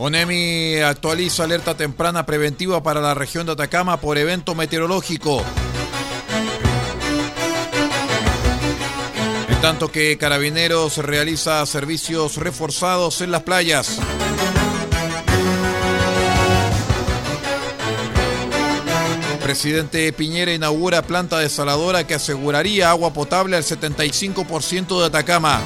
ONEMI actualiza alerta temprana preventiva para la región de Atacama por evento meteorológico. En tanto que Carabineros realiza servicios reforzados en las playas. Presidente Piñera inaugura planta desaladora que aseguraría agua potable al 75% de Atacama.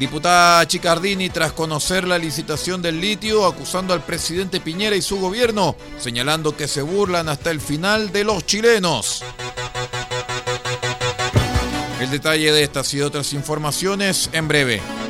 Diputada Chicardini, tras conocer la licitación del litio, acusando al presidente Piñera y su gobierno, señalando que se burlan hasta el final de los chilenos. El detalle de estas y otras informaciones en breve.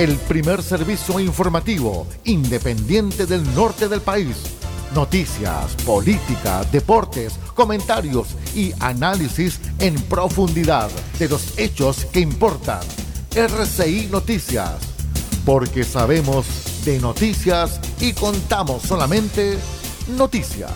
El primer servicio informativo independiente del norte del país. Noticias, política, deportes, comentarios y análisis en profundidad de los hechos que importan. RCI Noticias, porque sabemos de noticias y contamos solamente noticias.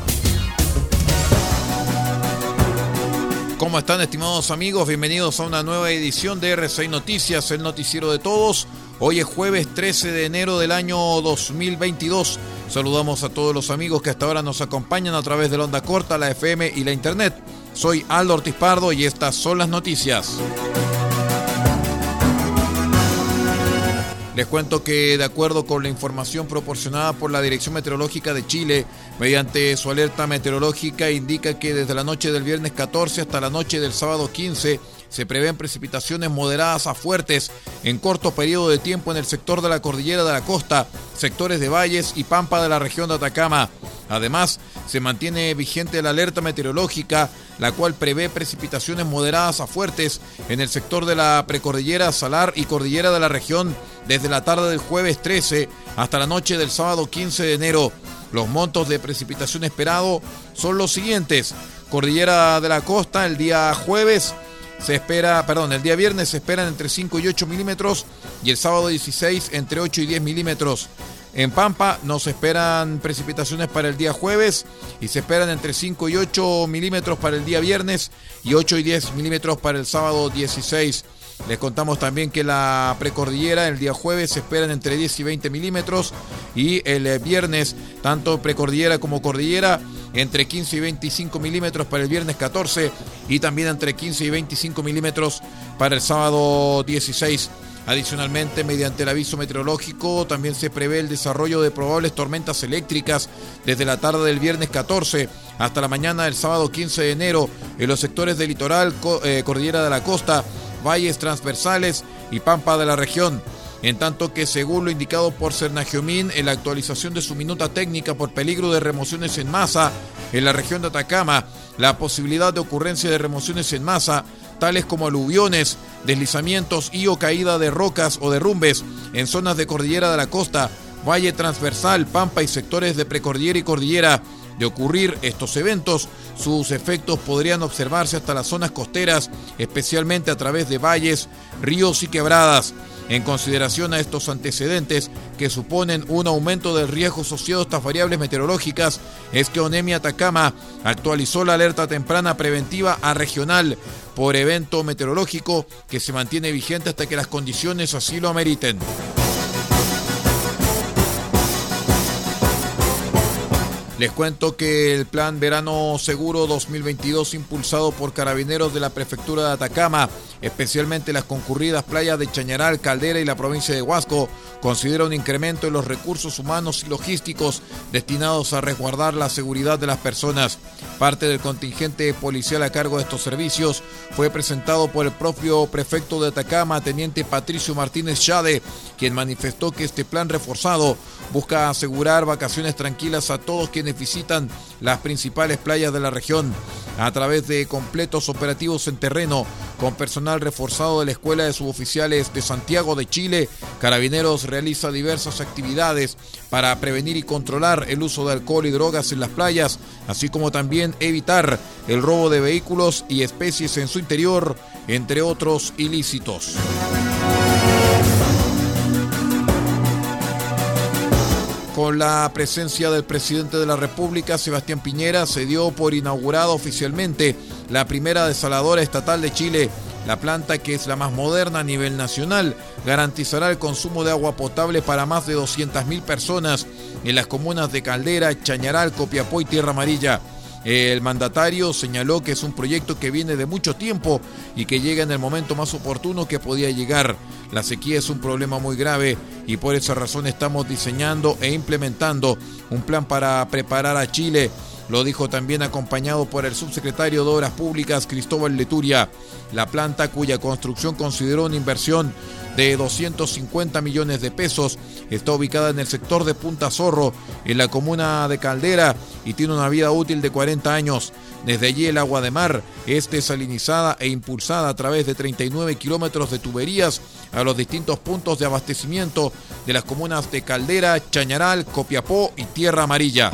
¿Cómo están estimados amigos? Bienvenidos a una nueva edición de RCI Noticias, el noticiero de todos Hoy es jueves 13 de enero del año 2022. Saludamos a todos los amigos que hasta ahora nos acompañan a través de la onda corta, la FM y la internet. Soy Aldo Ortiz Pardo y estas son las noticias. Les cuento que de acuerdo con la información proporcionada por la Dirección Meteorológica de Chile, mediante su alerta meteorológica indica que desde la noche del viernes 14 hasta la noche del sábado 15 se prevén precipitaciones moderadas a fuertes en corto periodo de tiempo en el sector de la cordillera de la costa, sectores de valles y pampa de la región de Atacama. Además, se mantiene vigente la alerta meteorológica, la cual prevé precipitaciones moderadas a fuertes en el sector de la precordillera Salar y cordillera de la región desde la tarde del jueves 13 hasta la noche del sábado 15 de enero. Los montos de precipitación esperado son los siguientes. Cordillera de la Costa el día jueves se espera, perdón, el día viernes se esperan entre 5 y 8 milímetros y el sábado 16 entre 8 y 10 milímetros. En Pampa nos esperan precipitaciones para el día jueves y se esperan entre 5 y 8 milímetros para el día viernes y 8 y 10 milímetros para el sábado 16. Les contamos también que la precordillera el día jueves se esperan entre 10 y 20 milímetros y el eh, viernes tanto precordillera como cordillera entre 15 y 25 milímetros para el viernes 14 y también entre 15 y 25 milímetros para el sábado 16. Adicionalmente, mediante el aviso meteorológico, también se prevé el desarrollo de probables tormentas eléctricas desde la tarde del viernes 14 hasta la mañana del sábado 15 de enero en los sectores del litoral, eh, cordillera de la costa, valles transversales y pampa de la región. en tanto que según lo indicado por Cernagiomín en la actualización de su minuta técnica por peligro de remociones en masa en la región de Atacama, la posibilidad de ocurrencia de remociones en masa, tales como aluviones, deslizamientos y o caída de rocas o derrumbes en zonas de cordillera de la costa, valle transversal, pampa y sectores de precordillera y cordillera. De ocurrir estos eventos, sus efectos podrían observarse hasta las zonas costeras, especialmente a través de valles, ríos y quebradas. En consideración a estos antecedentes que suponen un aumento del riesgo asociado a estas variables meteorológicas, es que ONEMI Atacama actualizó la alerta temprana preventiva a regional por evento meteorológico que se mantiene vigente hasta que las condiciones así lo ameriten. Les cuento que el plan Verano Seguro 2022 impulsado por carabineros de la prefectura de Atacama, especialmente las concurridas playas de Chañaral, Caldera y la provincia de Huasco, considera un incremento en los recursos humanos y logísticos destinados a resguardar la seguridad de las personas. Parte del contingente policial a cargo de estos servicios fue presentado por el propio prefecto de Atacama, teniente Patricio Martínez Chade, quien manifestó que este plan reforzado busca asegurar vacaciones tranquilas a todos quienes visitan las principales playas de la región a través de completos operativos en terreno con personal reforzado de la Escuela de Suboficiales de Santiago de Chile. Carabineros realiza diversas actividades para prevenir y controlar el uso de alcohol y drogas en las playas, así como también evitar el robo de vehículos y especies en su interior, entre otros ilícitos. Con la presencia del presidente de la República, Sebastián Piñera, se dio por inaugurada oficialmente la primera desaladora estatal de Chile. La planta, que es la más moderna a nivel nacional, garantizará el consumo de agua potable para más de 200.000 personas en las comunas de Caldera, Chañaral, Copiapó y Tierra Amarilla. El mandatario señaló que es un proyecto que viene de mucho tiempo y que llega en el momento más oportuno que podía llegar. La sequía es un problema muy grave y por esa razón estamos diseñando e implementando un plan para preparar a Chile. Lo dijo también acompañado por el subsecretario de Obras Públicas Cristóbal Leturia. La planta cuya construcción consideró una inversión de 250 millones de pesos. Está ubicada en el sector de Punta Zorro, en la comuna de Caldera, y tiene una vida útil de 40 años. Desde allí el agua de mar es desalinizada e impulsada a través de 39 kilómetros de tuberías a los distintos puntos de abastecimiento de las comunas de Caldera, Chañaral, Copiapó y Tierra Amarilla.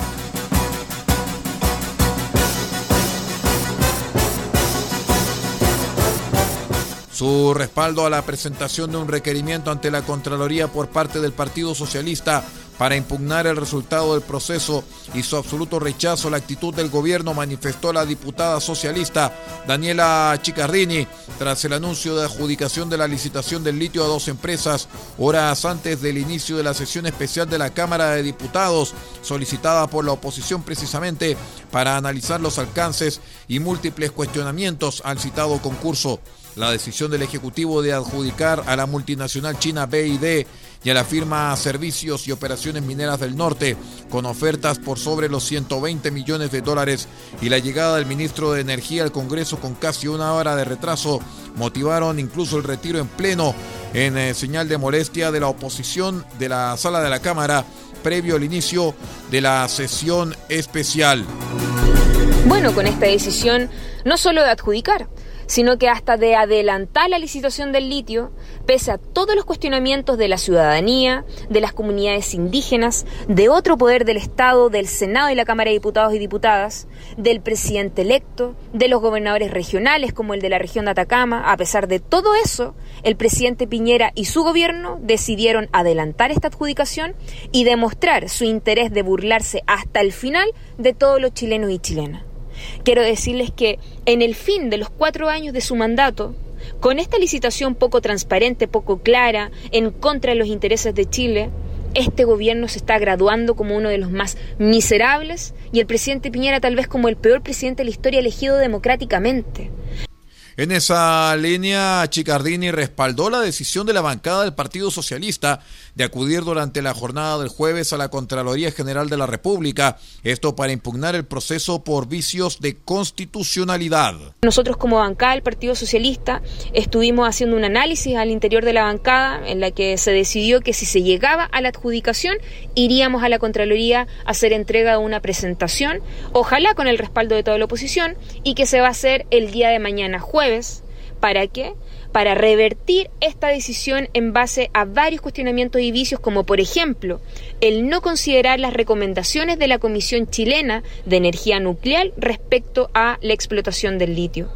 Su respaldo a la presentación de un requerimiento ante la Contraloría por parte del Partido Socialista para impugnar el resultado del proceso y su absoluto rechazo a la actitud del gobierno manifestó la diputada socialista Daniela Chicardini tras el anuncio de adjudicación de la licitación del litio a dos empresas horas antes del inicio de la sesión especial de la Cámara de Diputados solicitada por la oposición precisamente para analizar los alcances y múltiples cuestionamientos al citado concurso. La decisión del Ejecutivo de adjudicar a la multinacional china BID y a la firma Servicios y Operaciones Mineras del Norte con ofertas por sobre los 120 millones de dólares y la llegada del ministro de Energía al Congreso con casi una hora de retraso motivaron incluso el retiro en pleno en eh, señal de molestia de la oposición de la sala de la Cámara previo al inicio de la sesión especial. Bueno, con esta decisión no solo de adjudicar, sino que hasta de adelantar la licitación del litio, pese a todos los cuestionamientos de la ciudadanía, de las comunidades indígenas, de otro poder del Estado, del Senado y la Cámara de Diputados y Diputadas, del presidente electo, de los gobernadores regionales como el de la región de Atacama. A pesar de todo eso, el presidente Piñera y su gobierno decidieron adelantar esta adjudicación y demostrar su interés de burlarse hasta el final de todos los chilenos y chilenas. Quiero decirles que en el fin de los cuatro años de su mandato, con esta licitación poco transparente, poco clara, en contra de los intereses de Chile, este gobierno se está graduando como uno de los más miserables y el presidente Piñera tal vez como el peor presidente de la historia elegido democráticamente. En esa línea, Chicardini respaldó la decisión de la bancada del Partido Socialista de acudir durante la jornada del jueves a la Contraloría General de la República, esto para impugnar el proceso por vicios de constitucionalidad. Nosotros como bancada del Partido Socialista estuvimos haciendo un análisis al interior de la bancada en la que se decidió que si se llegaba a la adjudicación iríamos a la Contraloría a hacer entrega de una presentación, ojalá con el respaldo de toda la oposición, y que se va a hacer el día de mañana jueves ¿Para qué? Para revertir esta decisión en base a varios cuestionamientos y vicios, como por ejemplo el no considerar las recomendaciones de la Comisión Chilena de Energía Nuclear respecto a la explotación del litio.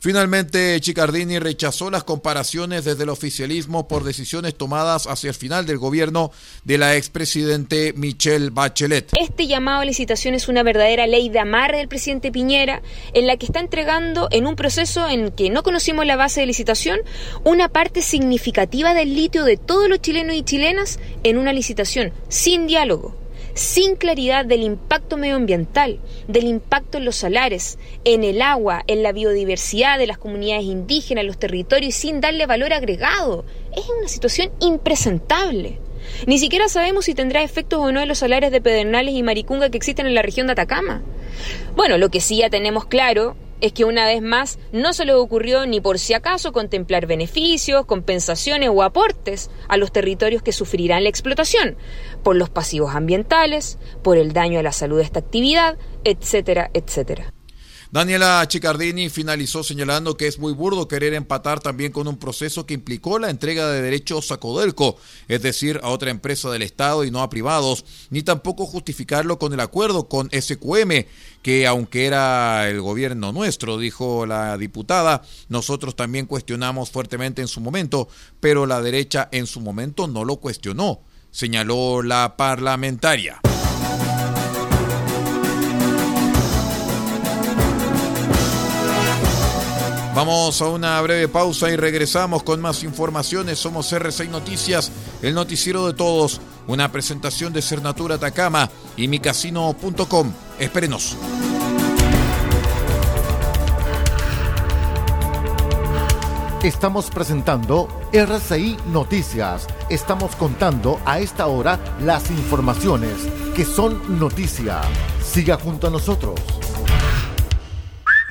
Finalmente, Chicardini rechazó las comparaciones desde el oficialismo por decisiones tomadas hacia el final del gobierno de la expresidente Michelle Bachelet. Este llamado a licitación es una verdadera ley de amarre del presidente Piñera, en la que está entregando en un proceso en que no conocimos la base de licitación una parte significativa del litio de todos los chilenos y chilenas en una licitación sin diálogo sin claridad del impacto medioambiental, del impacto en los salares, en el agua, en la biodiversidad de las comunidades indígenas, en los territorios, sin darle valor agregado. Es una situación impresentable. Ni siquiera sabemos si tendrá efectos o no en los salares de Pedernales y Maricunga que existen en la región de Atacama. Bueno, lo que sí ya tenemos claro es que una vez más no se le ocurrió ni por si acaso contemplar beneficios, compensaciones o aportes a los territorios que sufrirán la explotación, por los pasivos ambientales, por el daño a la salud de esta actividad, etcétera, etcétera. Daniela Chicardini finalizó señalando que es muy burdo querer empatar también con un proceso que implicó la entrega de derechos a Codelco, es decir, a otra empresa del Estado y no a privados, ni tampoco justificarlo con el acuerdo con SQM, que aunque era el gobierno nuestro, dijo la diputada, nosotros también cuestionamos fuertemente en su momento, pero la derecha en su momento no lo cuestionó, señaló la parlamentaria. Vamos a una breve pausa y regresamos con más informaciones. Somos R6 Noticias, el noticiero de todos. Una presentación de Cernatura Atacama y micasino.com. Espérenos. Estamos presentando RCI Noticias. Estamos contando a esta hora las informaciones que son noticia. Siga junto a nosotros.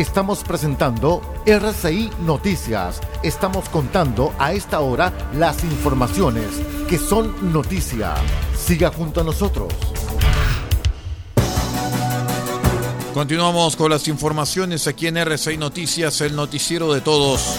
Estamos presentando RCI Noticias. Estamos contando a esta hora las informaciones que son noticia. Siga junto a nosotros. Continuamos con las informaciones aquí en RCI Noticias, el noticiero de todos.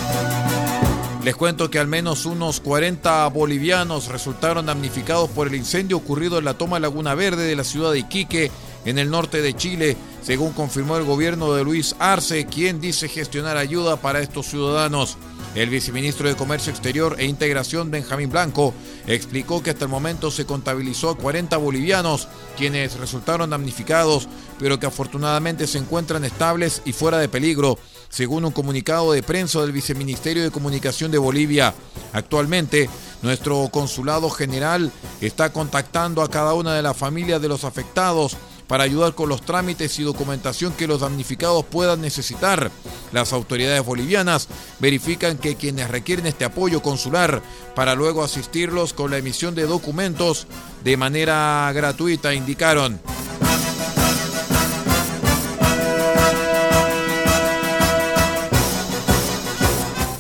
Les cuento que al menos unos 40 bolivianos resultaron damnificados por el incendio ocurrido en la toma Laguna Verde de la ciudad de Iquique, en el norte de Chile, según confirmó el gobierno de Luis Arce, quien dice gestionar ayuda para estos ciudadanos. El viceministro de Comercio Exterior e Integración, Benjamín Blanco, explicó que hasta el momento se contabilizó a 40 bolivianos, quienes resultaron damnificados, pero que afortunadamente se encuentran estables y fuera de peligro, según un comunicado de prensa del Viceministerio de Comunicación de Bolivia. Actualmente, nuestro consulado general está contactando a cada una de las familias de los afectados para ayudar con los trámites y documentación que los damnificados puedan necesitar. Las autoridades bolivianas verifican que quienes requieren este apoyo consular para luego asistirlos con la emisión de documentos de manera gratuita, indicaron.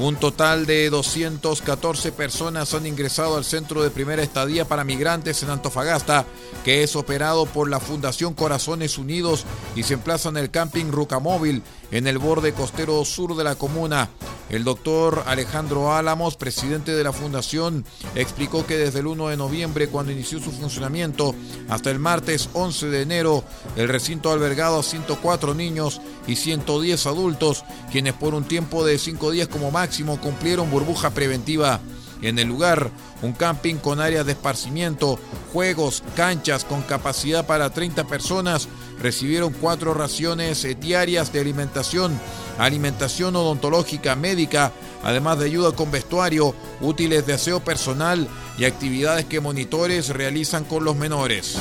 Un total de 214 personas han ingresado al centro de primera estadía para migrantes en Antofagasta, que es operado por la Fundación Corazones Unidos y se emplaza en el camping Rucamóvil, en el borde costero sur de la comuna. El doctor Alejandro Álamos, presidente de la fundación, explicó que desde el 1 de noviembre, cuando inició su funcionamiento, hasta el martes 11 de enero, el recinto ha albergado a 104 niños y 110 adultos, quienes por un tiempo de 5 días como máximo cumplieron burbuja preventiva. En el lugar, un camping con áreas de esparcimiento, juegos, canchas con capacidad para 30 personas, recibieron cuatro raciones eh, diarias de alimentación, alimentación odontológica, médica, además de ayuda con vestuario, útiles de aseo personal y actividades que monitores realizan con los menores.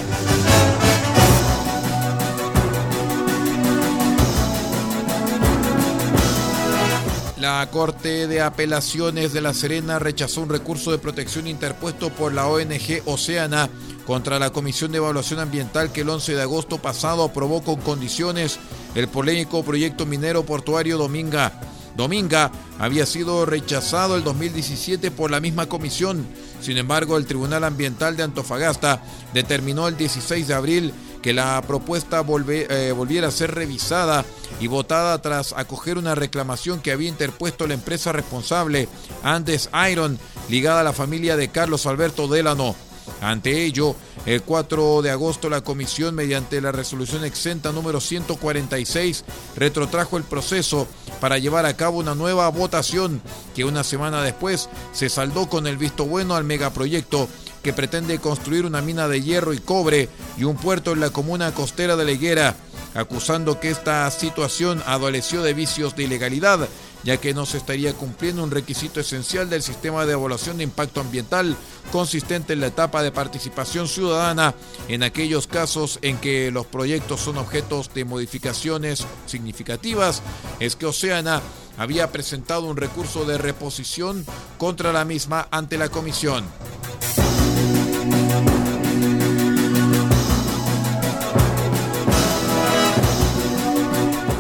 La Corte de Apelaciones de La Serena rechazó un recurso de protección interpuesto por la ONG Oceana contra la Comisión de Evaluación Ambiental que el 11 de agosto pasado aprobó con condiciones el polémico proyecto minero portuario Dominga. Dominga había sido rechazado el 2017 por la misma comisión. Sin embargo, el Tribunal Ambiental de Antofagasta determinó el 16 de abril que la propuesta eh, volviera a ser revisada y votada tras acoger una reclamación que había interpuesto la empresa responsable, Andes Iron, ligada a la familia de Carlos Alberto Delano. Ante ello, el 4 de agosto la comisión, mediante la resolución exenta número 146, retrotrajo el proceso para llevar a cabo una nueva votación que una semana después se saldó con el visto bueno al megaproyecto que pretende construir una mina de hierro y cobre y un puerto en la comuna costera de la Higuera, acusando que esta situación adoleció de vicios de ilegalidad, ya que no se estaría cumpliendo un requisito esencial del sistema de evaluación de impacto ambiental consistente en la etapa de participación ciudadana en aquellos casos en que los proyectos son objetos de modificaciones significativas, es que Oceana había presentado un recurso de reposición contra la misma ante la comisión.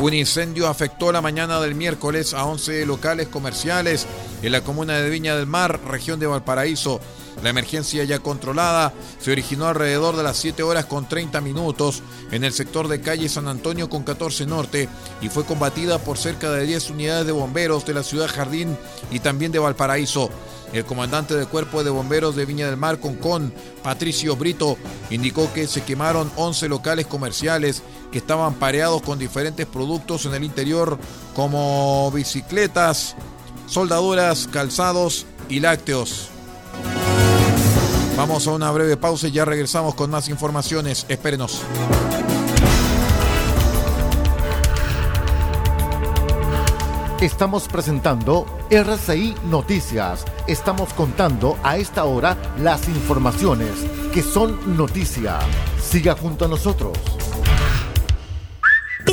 Un incendio afectó la mañana del miércoles a 11 locales comerciales en la comuna de Viña del Mar, región de Valparaíso. La emergencia ya controlada se originó alrededor de las 7 horas con 30 minutos en el sector de calle San Antonio con 14 Norte y fue combatida por cerca de 10 unidades de bomberos de la ciudad Jardín y también de Valparaíso. El comandante del Cuerpo de Bomberos de Viña del Mar, Concón, Patricio Brito, indicó que se quemaron 11 locales comerciales que estaban pareados con diferentes productos en el interior como bicicletas, soldaduras, calzados y lácteos. Vamos a una breve pausa y ya regresamos con más informaciones. Espérenos. Estamos presentando RCI Noticias. Estamos contando a esta hora las informaciones que son noticia. Siga junto a nosotros.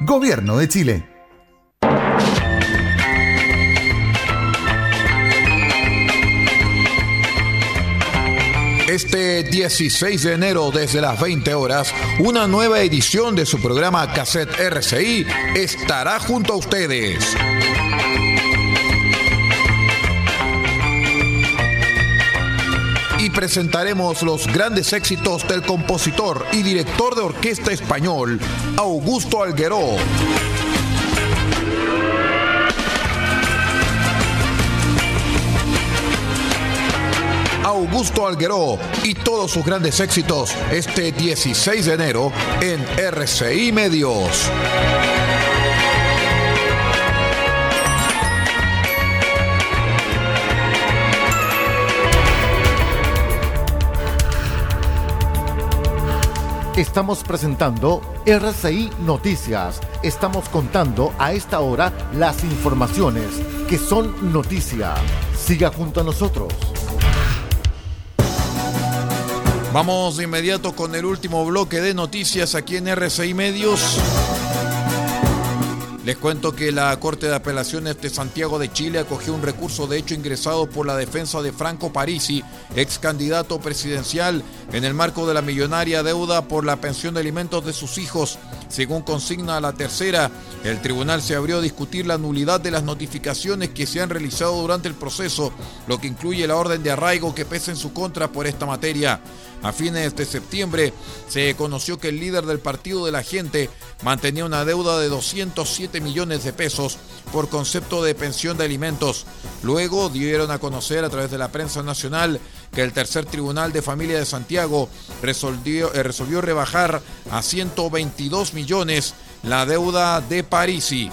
Gobierno de Chile. Este 16 de enero, desde las 20 horas, una nueva edición de su programa Cassette RCI estará junto a ustedes. Presentaremos los grandes éxitos del compositor y director de orquesta español, Augusto Algueró. Augusto Algueró y todos sus grandes éxitos este 16 de enero en RCI Medios. Estamos presentando RCI Noticias. Estamos contando a esta hora las informaciones que son noticia. Siga junto a nosotros. Vamos de inmediato con el último bloque de noticias aquí en RCI Medios. Les cuento que la Corte de Apelaciones de Santiago de Chile acogió un recurso de hecho ingresado por la defensa de Franco Parisi, ex candidato presidencial, en el marco de la millonaria deuda por la pensión de alimentos de sus hijos. Según consigna la tercera, el tribunal se abrió a discutir la nulidad de las notificaciones que se han realizado durante el proceso, lo que incluye la orden de arraigo que pesa en su contra por esta materia. A fines de septiembre se conoció que el líder del Partido de la Gente mantenía una deuda de 207 millones de pesos por concepto de pensión de alimentos. Luego dieron a conocer a través de la prensa nacional que el tercer tribunal de familia de Santiago resolvió, eh, rebajar a 122 millones la deuda de Parisi.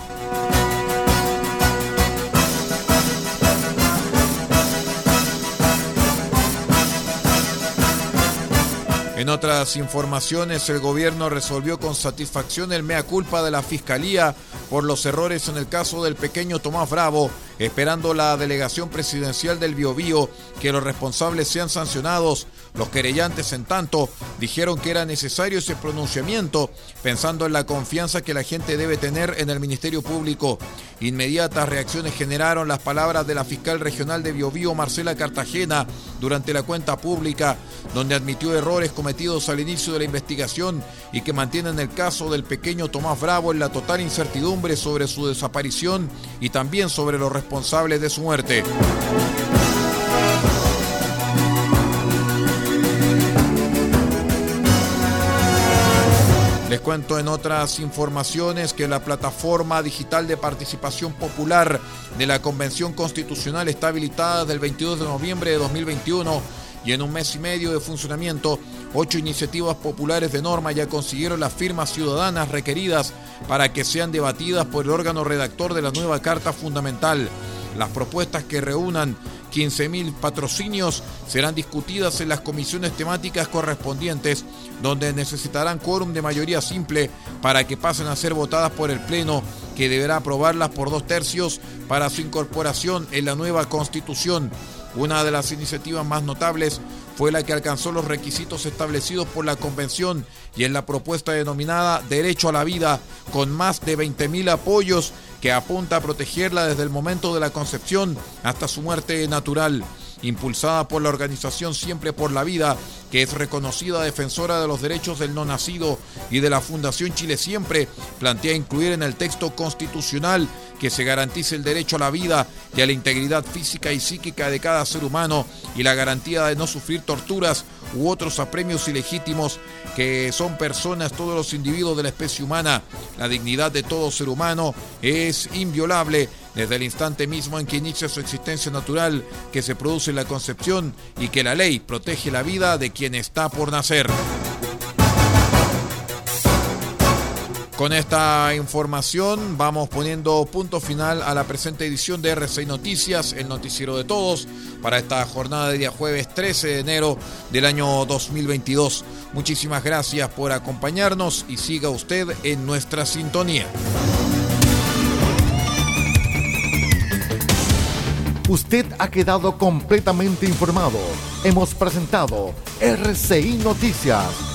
En otras informaciones, el gobierno resolvió con satisfacción el mea culpa de la Fiscalía por los errores en el caso del pequeño Tomás Bravo, esperando la delegación presidencial del Biobío que los responsables sean sancionados. Los querellantes, en tanto, dijeron que era necesario ese pronunciamiento, pensando en la confianza que la gente debe tener en el Ministerio Público. Inmediatas reacciones generaron las palabras de la fiscal regional de Biobío, Marcela Cartagena, durante la cuenta pública, donde admitió errores cometidos al inicio de la investigación y que mantienen el caso del pequeño Tomás Bravo en la total incertidumbre sobre su desaparición y también sobre los responsables de su muerte. Les cuento en otras informaciones que la plataforma digital de participación popular de la Convención Constitucional está habilitada desde el 22 de noviembre de 2021 y en un mes y medio de funcionamiento, ocho iniciativas populares de norma ya consiguieron las firmas ciudadanas requeridas para que sean debatidas por el órgano redactor de la nueva Carta Fundamental. Las propuestas que reúnan 15.000 patrocinios serán discutidas en las comisiones temáticas correspondientes, donde necesitarán quórum de mayoría simple para que pasen a ser votadas por el Pleno, que deberá aprobarlas por dos tercios para su incorporación en la nueva Constitución. Una de las iniciativas más notables fue la que alcanzó los requisitos establecidos por la Convención y en la propuesta denominada Derecho a la Vida, con más de 20.000 apoyos que apunta a protegerla desde el momento de la concepción hasta su muerte natural impulsada por la organización Siempre por la Vida, que es reconocida defensora de los derechos del no nacido y de la Fundación Chile Siempre, plantea incluir en el texto constitucional que se garantice el derecho a la vida y a la integridad física y psíquica de cada ser humano y la garantía de no sufrir torturas u otros apremios ilegítimos que son personas, todos los individuos de la especie humana. La dignidad de todo ser humano es inviolable desde el instante mismo en que inicia su existencia natural, que se produce la concepción y que la ley protege la vida de quien está por nacer. Con esta información vamos poniendo punto final a la presente edición de R6 Noticias, el noticiero de todos, para esta jornada de día jueves 13 de enero del año 2022. Muchísimas gracias por acompañarnos y siga usted en nuestra sintonía. Usted ha quedado completamente informado. Hemos presentado RCI Noticias,